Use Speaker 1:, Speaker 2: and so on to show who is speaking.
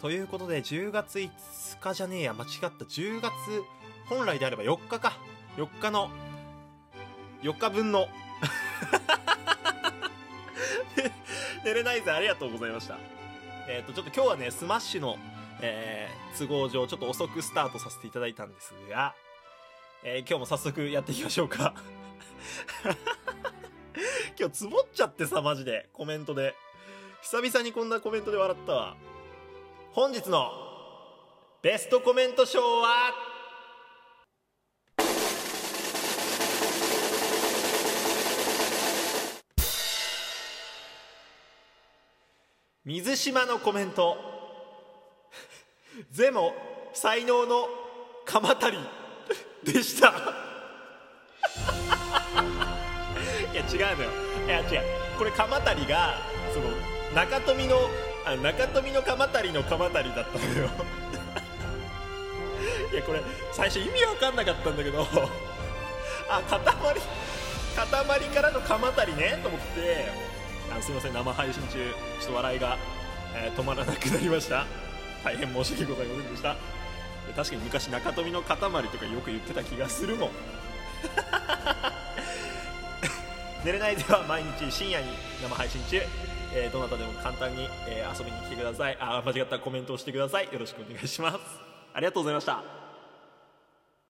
Speaker 1: ということで10月5日じゃねえや。間違った。10月本来であれば4日か。4日の4日分の。寝れないぜ。ありがとうございました。えっ、とちょっと今日はねスマッシュの、えー都合上ちょっと遅くスタートさせていただいたんですが、えー今日も早速やっていきましょうか。今日つぼっちゃってさマジで。コメントで。久々にこんなコメントで笑ったわ。本日のベストコメント賞は？水島のコメント。ゼモ才能の鎌足り。でした。いや違うのよ。いや違う。これ鎌足りがその中富のあ中富の鎌足りの鎌足りだったのよ。いやこれ最初意味わかんなかったんだけど。あ塊塊からの鎌足りね？と思って。あすいません生配信中。ちょっと笑いが、えー止まらなくなりました。大変申し訳ございませんでした。確かに昔中富の塊とかよく言ってた気がするもん。寝れないでは毎日深夜に生配信中、えーどなたでも簡単に、えー遊びに来てください。あ間違ったコメントをしてください。よろしくお願いします。ありがとうございました。